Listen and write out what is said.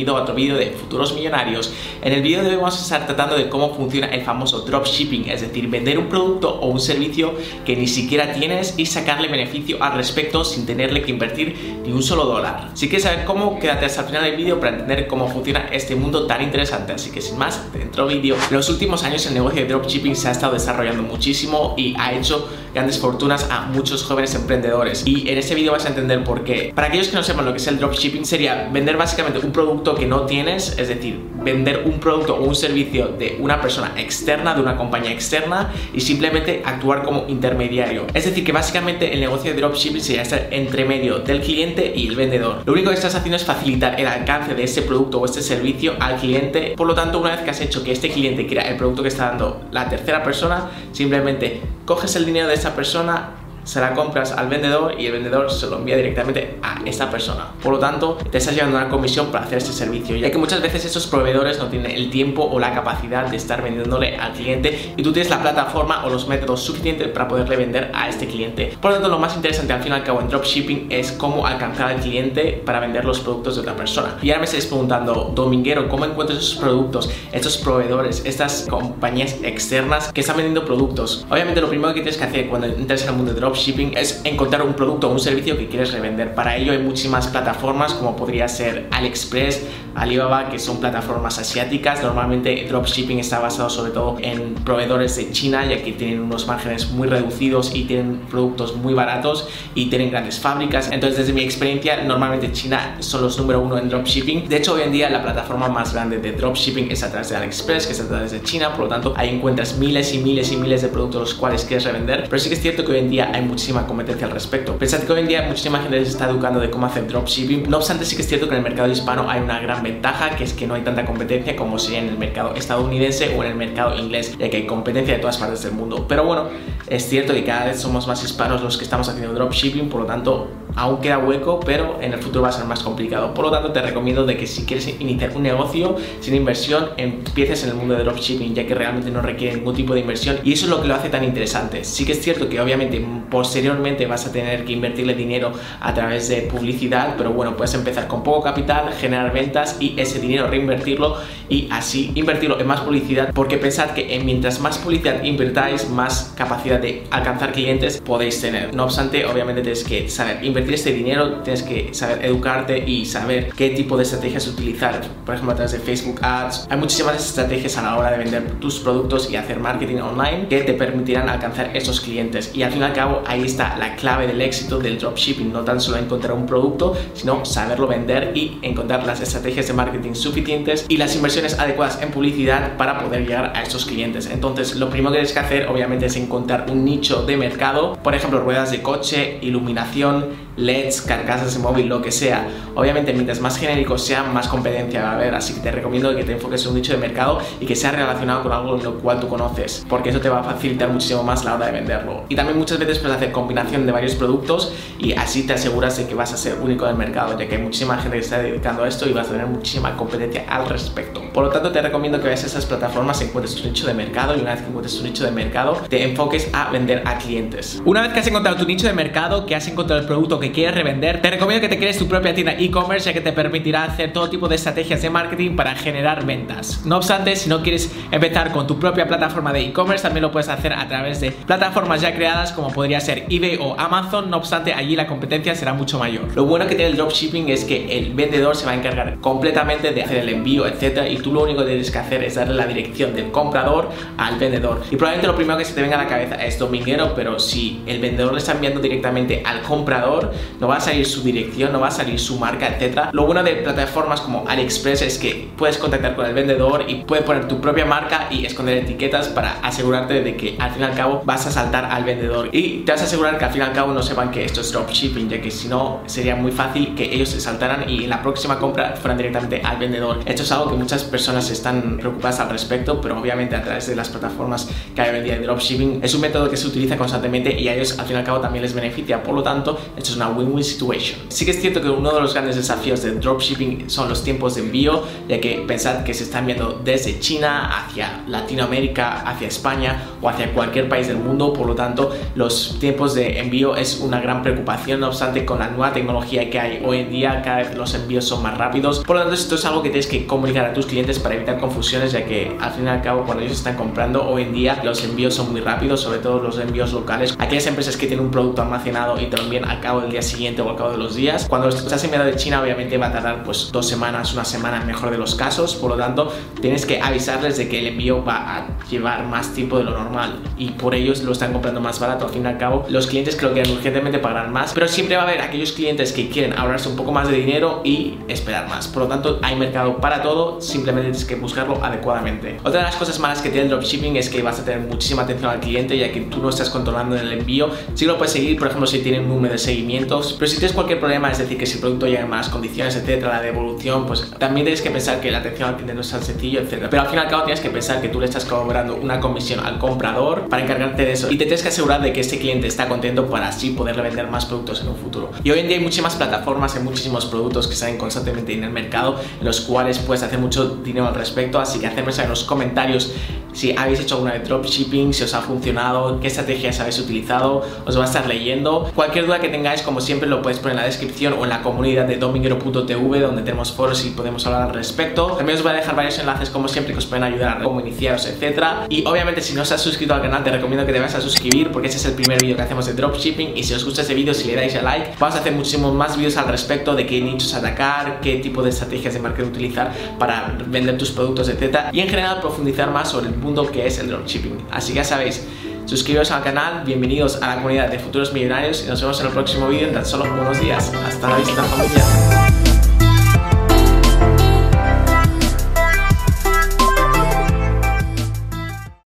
bienvenido a otro vídeo de Futuros Millonarios. En el vídeo de hoy vamos a estar tratando de cómo funciona el famoso dropshipping, es decir, vender un producto o un servicio que ni siquiera tienes y sacarle beneficio al respecto sin tenerle que invertir ni un solo dólar. Si quieres saber cómo, quédate hasta el final del vídeo para entender cómo funciona este mundo tan interesante. Así que sin más, dentro vídeo. En los últimos años el negocio de dropshipping se ha estado desarrollando muchísimo y ha hecho grandes fortunas a muchos jóvenes emprendedores. Y en este vídeo vas a entender por qué. Para aquellos que no sepan lo que es el dropshipping, sería vender básicamente un producto que no tienes, es decir, vender un producto o un servicio de una persona externa, de una compañía externa y simplemente actuar como intermediario. Es decir, que básicamente el negocio de dropshipping sería estar entre medio del cliente y el vendedor. Lo único que estás haciendo es facilitar el alcance de ese producto o este servicio al cliente. Por lo tanto, una vez que has hecho que este cliente quiera el producto que está dando la tercera persona, simplemente coges el dinero de esa persona se la compras al vendedor y el vendedor se lo envía directamente a esa persona. Por lo tanto, te estás llevando una comisión para hacer este servicio, ya que muchas veces esos proveedores no tienen el tiempo o la capacidad de estar vendiéndole al cliente y tú tienes la plataforma o los métodos suficientes para poderle vender a este cliente. Por lo tanto, lo más interesante al fin y al cabo en dropshipping es cómo alcanzar al cliente para vender los productos de otra persona. Y ahora me estáis preguntando, Dominguero, ¿cómo encuentro esos productos, estos proveedores, estas compañías externas que están vendiendo productos? Obviamente, lo primero que tienes que hacer cuando entras en el mundo de dropshipping shipping es encontrar un producto o un servicio que quieres revender. Para ello hay muchísimas plataformas como podría ser AliExpress, Alibaba, que son plataformas asiáticas. Normalmente dropshipping está basado sobre todo en proveedores de China, ya que tienen unos márgenes muy reducidos y tienen productos muy baratos y tienen grandes fábricas. Entonces, desde mi experiencia, normalmente China son los número uno en dropshipping. De hecho, hoy en día la plataforma más grande de dropshipping es a través de AliExpress, que es a través de China. Por lo tanto, ahí encuentras miles y miles y miles de productos los cuales quieres revender. Pero sí que es cierto que hoy en día hay muchísima competencia al respecto. Pensad que hoy en día muchísima gente se está educando de cómo hacer dropshipping. No obstante, sí que es cierto que en el mercado hispano hay una gran ventaja, que es que no hay tanta competencia como sería en el mercado estadounidense o en el mercado inglés, ya que hay competencia de todas partes del mundo. Pero bueno, es cierto que cada vez somos más hispanos los que estamos haciendo dropshipping, por lo tanto, aún queda hueco, pero en el futuro va a ser más complicado. Por lo tanto, te recomiendo de que si quieres iniciar un negocio sin inversión, empieces en el mundo de dropshipping, ya que realmente no requiere ningún tipo de inversión y eso es lo que lo hace tan interesante. Sí que es cierto que obviamente posteriormente vas a tener que invertirle dinero a través de publicidad, pero bueno, puedes empezar con poco capital, generar ventas y ese dinero reinvertirlo y así invertirlo en más publicidad, porque pensad que mientras más publicidad invertáis, más capacidad de alcanzar clientes podéis tener. No obstante, obviamente tienes que saber invertir este dinero, tienes que saber educarte y saber qué tipo de estrategias utilizar. Por ejemplo, a través de Facebook Ads. Hay muchísimas estrategias a la hora de vender tus productos y hacer marketing online que te permitirán alcanzar esos clientes. Y al fin y al cabo, ahí está la clave del éxito del dropshipping. No tan solo encontrar un producto, sino saberlo vender y encontrar las estrategias de marketing suficientes y las inversiones adecuadas en publicidad para poder llegar a esos clientes. Entonces, lo primero que tienes que hacer, obviamente, es encontrar un nicho de mercado. Por ejemplo, ruedas de coche, iluminación, LEDs, carcasas de móvil, lo que sea. Obviamente, mientras más genérico sea, más competencia va a haber. Así que te recomiendo que te enfoques en un nicho de mercado y que sea relacionado con algo en lo cual tú conoces, porque eso te va a facilitar muchísimo más la hora de venderlo. Y también muchas veces puedes hacer combinación de varios productos y así te aseguras de que vas a ser único en el mercado, ya que hay muchísima gente que está dedicando a esto y vas a tener muchísima competencia al respecto. Por lo tanto, te recomiendo que vayas a esas plataformas, encuentres tu nicho de mercado y una vez que encuentres tu nicho de mercado, te enfoques a vender a clientes. Una vez que has encontrado tu nicho de mercado, que has encontrado el producto que quieres revender, te recomiendo que te crees tu propia tienda e-commerce ya que te permitirá hacer todo tipo de estrategias de marketing para generar ventas. No obstante, si no quieres empezar con tu propia plataforma de e-commerce, también lo puedes hacer a través de plataformas ya creadas como podría ser eBay o Amazon. No obstante, allí la competencia será mucho mayor. Lo bueno que tiene el dropshipping es que el vendedor se va a encargar completamente de hacer el envío, etcétera, y tú lo único que tienes que hacer es darle la dirección del comprador al vendedor. Y probablemente lo primero que se te venga a la cabeza es dominguero, pero si el vendedor le está enviando directamente al comprador, no va a salir su dirección, no va a salir su marca, etcétera. Lo bueno de plataformas como AliExpress es que puedes contactar con el vendedor y puedes poner tu propia marca y esconder etiquetas para asegurarte de que al fin y al cabo vas a saltar al vendedor y te vas a asegurar que al fin y al cabo no sepan que esto es dropshipping, ya que si no sería muy fácil que ellos se saltaran y en la próxima compra fueran directamente al vendedor. Esto es algo que muchas personas están preocupadas al respecto, pero obviamente a través de las plataformas que hay hoy en día de dropshipping es un método que se utiliza constantemente y a ellos al fin y al cabo también les beneficia. Por lo tanto, esto es una win-win situation. Sí que es cierto que uno de los grandes desafíos de dropshipping son los tiempos de envío, ya que pensad que se está enviando desde China hacia Latinoamérica, hacia España o hacia cualquier país del mundo. Por lo tanto, los tiempos de envío es una gran preocupación. No obstante, con la nueva tecnología que hay hoy en día, cada vez los envíos son más rápidos. Por lo tanto, esto es algo que tienes que comunicar a tus clientes para evitar confusiones, ya que al fin y al cabo, cuando ellos están comprando hoy en día, los envíos son muy rápidos, sobre todo los envíos locales. Aquellas empresas que tienen un producto almacenado y envían al cabo del día siguiente o al cabo de los días. Cuando estás enviado de China, obviamente va a tardar pues dos semanas, una semana, mejor de los casos. Por lo tanto, tienes que avisarles de que el envío va a llevar más tiempo de lo normal y por ellos lo están comprando más barato. Al fin y al cabo, los clientes creo que urgentemente pagarán más, pero siempre va a haber aquellos clientes que quieren ahorrarse un poco más de dinero y esperar más. Por lo tanto, hay mercado para todo, simplemente tienes que buscarlo adecuadamente. Otra de las cosas malas que tiene el dropshipping es que vas a tener muchísima atención al cliente ya que tú no estás controlando el envío. Sí lo puedes seguir, por ejemplo, si tiene un número de seguimientos, pero si tienes cualquier problema, es decir, que si el producto llega en malas condiciones, etcétera, la devolución, pues también tienes que pensar que la atención al cliente no es tan sencillo, etcétera. Pero al fin y al cabo tienes que pensar que tú le estás cobrando una comisión al comprador para encargarte de eso y te tienes que asegurar de que este cliente está contento para así poderle vender más productos en un futuro. Y hoy en día hay muchísimas plataformas, hay muchísimos productos que salen constantemente en el mercado en los cuales puedes hacer mucho dinero al respecto, así que saber en los comentarios si habéis hecho alguna de dropshipping, si os ha funcionado, qué estrategias habéis utilizado, os va a estar leyendo. Cualquier duda que tengáis, como siempre, lo podéis poner en la descripción o en la comunidad de dominguero.tv donde tenemos foros y podemos hablar al respecto. También os voy a dejar varios enlaces, como siempre, que os pueden ayudar a cómo iniciaros, etcétera. Y obviamente, si no os has suscrito al canal, te recomiendo que te vayas a suscribir porque este es el primer vídeo que hacemos de dropshipping. Y si os gusta este vídeo, si le dais a like, vamos a hacer muchísimos más vídeos al respecto de qué nichos atacar, qué tipo de estrategias de marketing utilizar para vender tus productos, etcétera. Y en general, profundizar más sobre el mundo que es el dropshipping. Así que ya sabéis, suscribiros al canal, bienvenidos a la comunidad de futuros millonarios y nos vemos en el próximo vídeo en tan solo unos días. Hasta la vista familia.